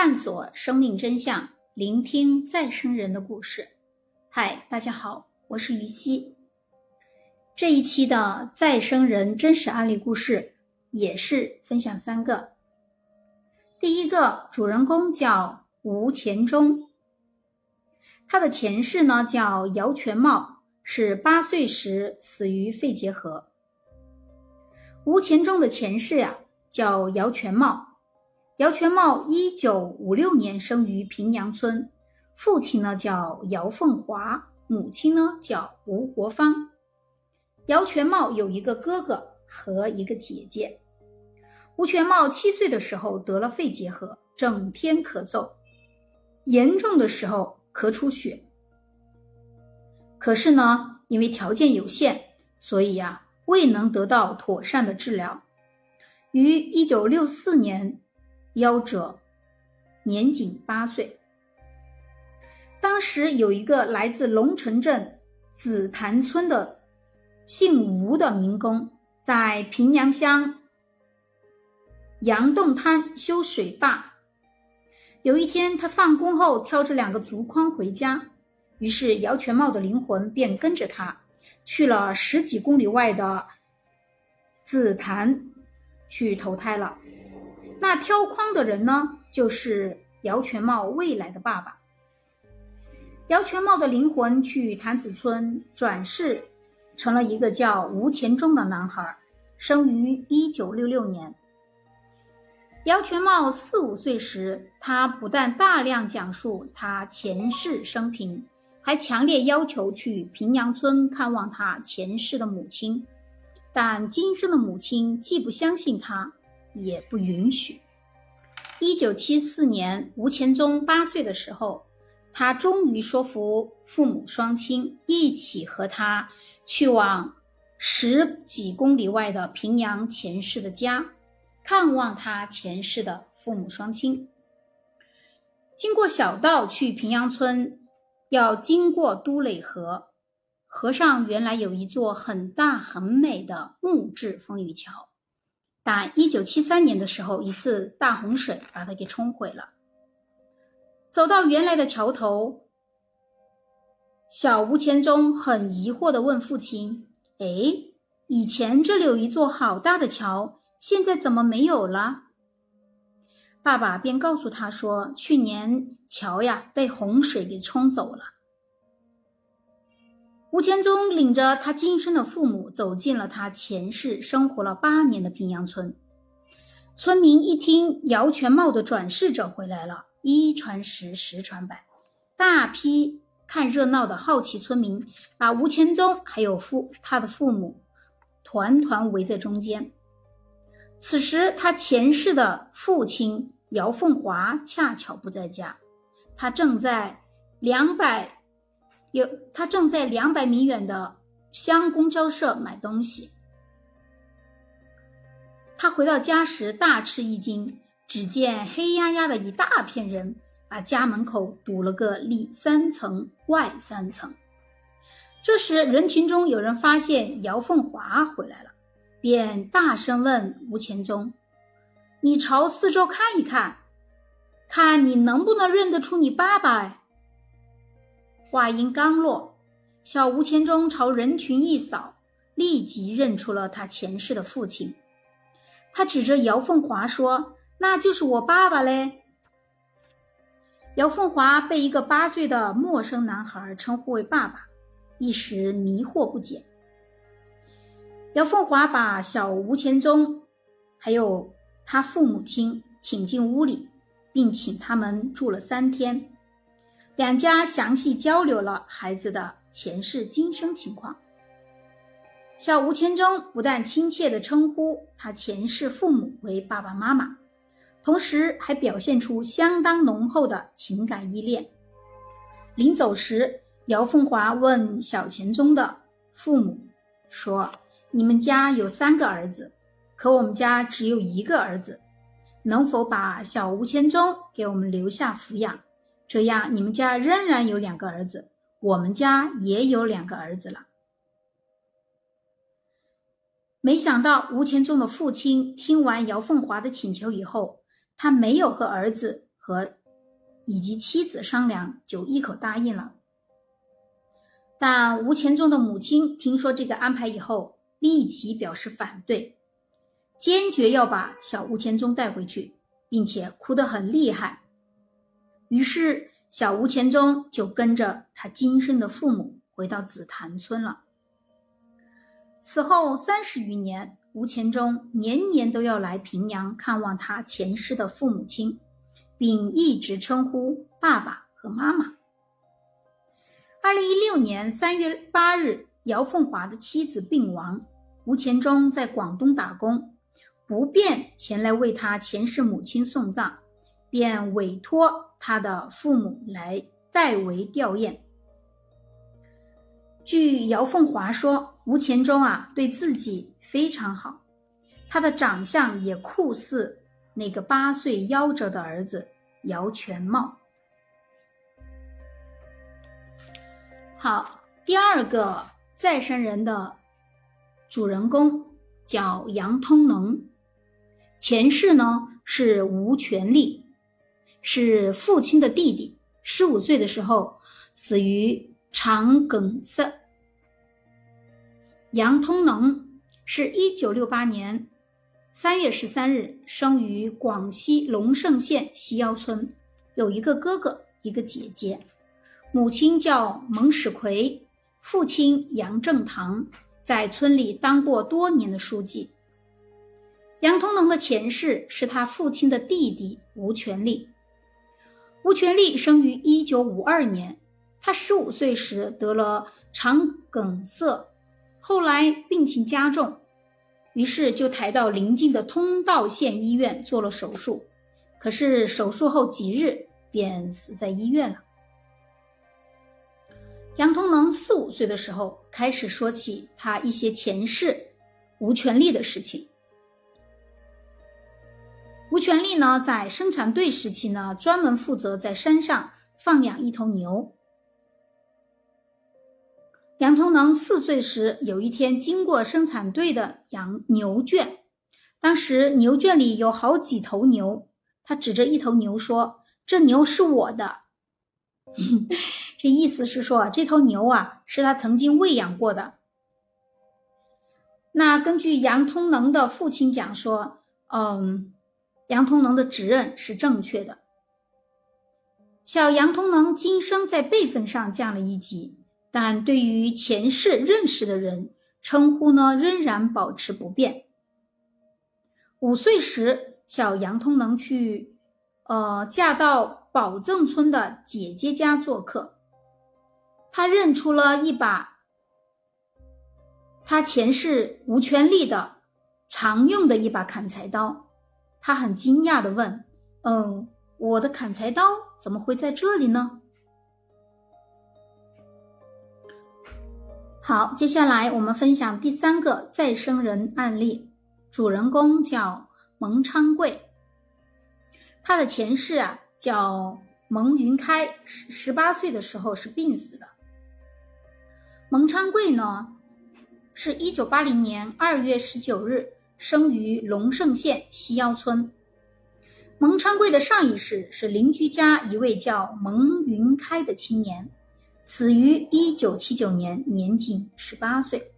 探索生命真相，聆听再生人的故事。嗨，大家好，我是于西。这一期的再生人真实案例故事也是分享三个。第一个主人公叫吴前忠，他的前世呢叫姚全茂，是八岁时死于肺结核。吴前忠的前世呀叫姚全茂，姚全茂一九五六年生于平阳村，父亲呢叫姚凤华，母亲呢叫吴国芳。姚全茂有一个哥哥和一个姐姐。吴全茂七岁的时候得了肺结核，整天咳嗽，严重的时候咳出血。可是呢，因为条件有限，所以呀。未能得到妥善的治疗，于一九六四年夭折，年仅八岁。当时有一个来自龙城镇紫潭村的姓吴的民工，在平阳乡杨洞滩修水坝。有一天，他放工后挑着两个竹筐回家，于是姚全茂的灵魂便跟着他。去了十几公里外的紫潭去投胎了。那挑筐的人呢，就是姚全茂未来的爸爸。姚全茂的灵魂去潭子村转世，成了一个叫吴前忠的男孩，生于一九六六年。姚全茂四五岁时，他不但大量讲述他前世生平。还强烈要求去平阳村看望他前世的母亲，但今生的母亲既不相信他，也不允许。一九七四年，吴前宗八岁的时候，他终于说服父母双亲一起和他去往十几公里外的平阳前世的家，看望他前世的父母双亲。经过小道去平阳村。要经过都垒河，河上原来有一座很大很美的木质风雨桥，但一九七三年的时候，一次大洪水把它给冲毁了。走到原来的桥头，小吴前忠很疑惑的问父亲：“哎，以前这里有一座好大的桥，现在怎么没有了？”爸爸便告诉他说：“去年桥呀被洪水给冲走了。”吴谦宗领着他今生的父母走进了他前世生活了八年的平阳村。村民一听姚全茂的转世者回来了，一传十，十传百，大批看热闹的好奇村民把吴谦宗还有父他的父母团团围在中间。此时，他前世的父亲。姚凤华恰巧不在家，他正在两百有他正在两百米远的乡公交社买东西。他回到家时大吃一惊，只见黑压压的一大片人把家门口堵了个里三层外三层。这时人群中有人发现姚凤华回来了，便大声问吴前宗。你朝四周看一看，看你能不能认得出你爸爸。哎，话音刚落，小吴钱忠朝人群一扫，立即认出了他前世的父亲。他指着姚凤华说：“那就是我爸爸嘞。”姚凤华被一个八岁的陌生男孩称呼为爸爸，一时迷惑不解。姚凤华把小吴钱忠还有。他父母亲请进屋里，并请他们住了三天。两家详细交流了孩子的前世今生情况。小吴千忠不但亲切地称呼他前世父母为爸爸妈妈，同时还表现出相当浓厚的情感依恋。临走时，姚凤华问小钱钟的父母说：“你们家有三个儿子。”可我们家只有一个儿子，能否把小吴千忠给我们留下抚养？这样你们家仍然有两个儿子，我们家也有两个儿子了。没想到吴千忠的父亲听完姚凤华的请求以后，他没有和儿子和以及妻子商量，就一口答应了。但吴钱钟的母亲听说这个安排以后，立即表示反对，坚决要把小吴钱钟带回去，并且哭得很厉害。于是，小吴钱钟就跟着他今生的父母回到紫檀村了。此后三十余年。吴钱钟年年都要来平阳看望他前世的父母亲，并一直称呼爸爸和妈妈。二零一六年三月八日，姚凤华的妻子病亡，吴钱钟在广东打工，不便前来为他前世母亲送葬，便委托他的父母来代为吊唁。据姚凤华说。吴钱忠啊，对自己非常好，他的长相也酷似那个八岁夭折的儿子姚全茂。好，第二个再生人的主人公叫杨通能，前世呢是吴权利，是父亲的弟弟，十五岁的时候死于肠梗塞。杨通能是一九六八年三月十三日生于广西龙胜县西腰村，有一个哥哥，一个姐姐，母亲叫蒙史奎，父亲杨正堂，在村里当过多年的书记。杨通能的前世是他父亲的弟弟吴全利。吴权利生于一九五二年，他十五岁时得了肠梗塞。后来病情加重，于是就抬到邻近的通道县医院做了手术。可是手术后几日便死在医院了。杨通能四五岁的时候开始说起他一些前世吴权利的事情。吴权利呢，在生产队时期呢，专门负责在山上放养一头牛。杨通能四岁时，有一天经过生产队的羊牛圈，当时牛圈里有好几头牛，他指着一头牛说：“这牛是我的。”这意思是说，这头牛啊是他曾经喂养过的。那根据杨通能的父亲讲说，嗯，杨通能的指认是正确的。小杨通能今生在辈分上降了一级。但对于前世认识的人，称呼呢仍然保持不变。五岁时，小杨通能去，呃，嫁到宝正村的姐姐家做客，他认出了一把他前世无权利的常用的一把砍柴刀，他很惊讶的问：“嗯，我的砍柴刀怎么会在这里呢？”好，接下来我们分享第三个再生人案例，主人公叫蒙昌贵，他的前世啊叫蒙云开，十十八岁的时候是病死的。蒙昌贵呢，是一九八零年二月十九日生于龙胜县西腰村。蒙昌贵的上一世是邻居家一位叫蒙云开的青年。死于一九七九年，年仅十八岁。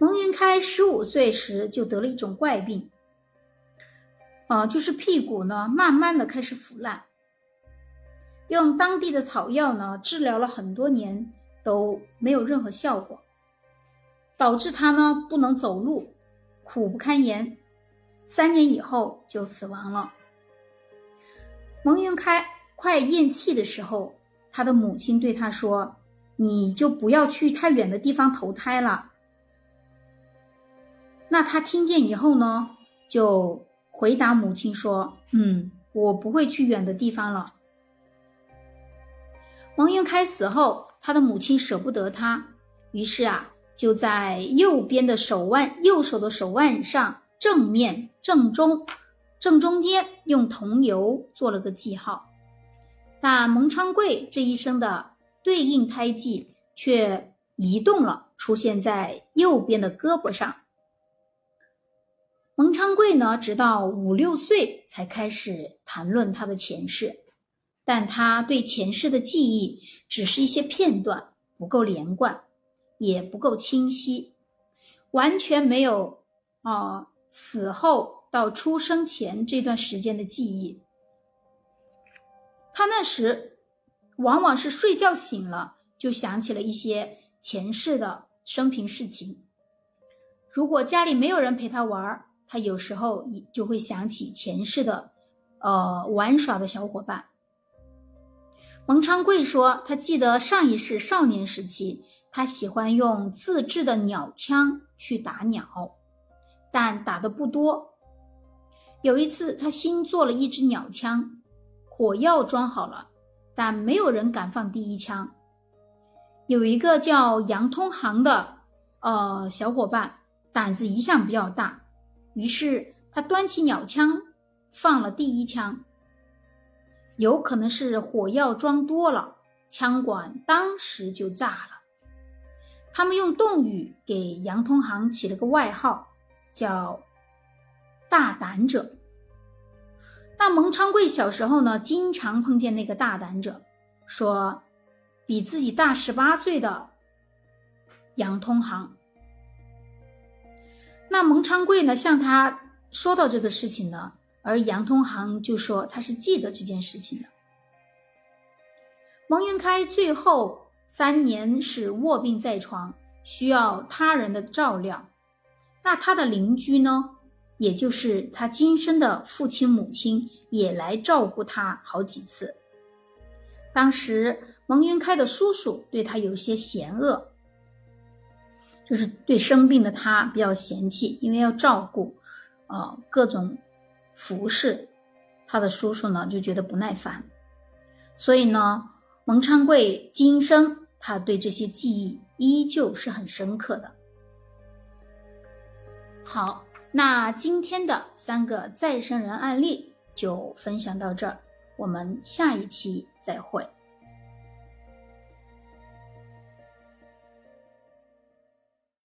蒙云开十五岁时就得了一种怪病，啊，就是屁股呢慢慢的开始腐烂。用当地的草药呢治疗了很多年都没有任何效果，导致他呢不能走路，苦不堪言。三年以后就死亡了。蒙云开快咽气的时候。他的母亲对他说：“你就不要去太远的地方投胎了。”那他听见以后呢，就回答母亲说：“嗯，我不会去远的地方了。”蒙云开死后，他的母亲舍不得他，于是啊，就在右边的手腕、右手的手腕上正面正中正中间用桐油做了个记号。但蒙昌贵这一生的对应胎记却移动了，出现在右边的胳膊上。蒙昌贵呢，直到五六岁才开始谈论他的前世，但他对前世的记忆只是一些片段，不够连贯，也不够清晰，完全没有啊死后到出生前这段时间的记忆。他那时往往是睡觉醒了，就想起了一些前世的生平事情。如果家里没有人陪他玩他有时候就会想起前世的，呃，玩耍的小伙伴。蒙昌贵说，他记得上一世少年时期，他喜欢用自制的鸟枪去打鸟，但打的不多。有一次，他新做了一支鸟枪，火药装好了，但没有人敢放第一枪。有一个叫杨通航的，呃，小伙伴，胆子一向比较大。于是他端起鸟枪，放了第一枪。有可能是火药装多了，枪管当时就炸了。他们用洞语给杨通航起了个外号，叫“大胆者”。那蒙昌贵小时候呢，经常碰见那个大胆者，说比自己大十八岁的杨通航。那蒙昌贵呢，向他说到这个事情呢，而杨通航就说他是记得这件事情的。蒙云开最后三年是卧病在床，需要他人的照料。那他的邻居呢，也就是他今生的父亲母亲，也来照顾他好几次。当时蒙云开的叔叔对他有些嫌恶。就是对生病的他比较嫌弃，因为要照顾，呃，各种服饰，他的叔叔呢就觉得不耐烦，所以呢，蒙昌贵今生他对这些记忆依旧是很深刻的。好，那今天的三个再生人案例就分享到这儿，我们下一期再会。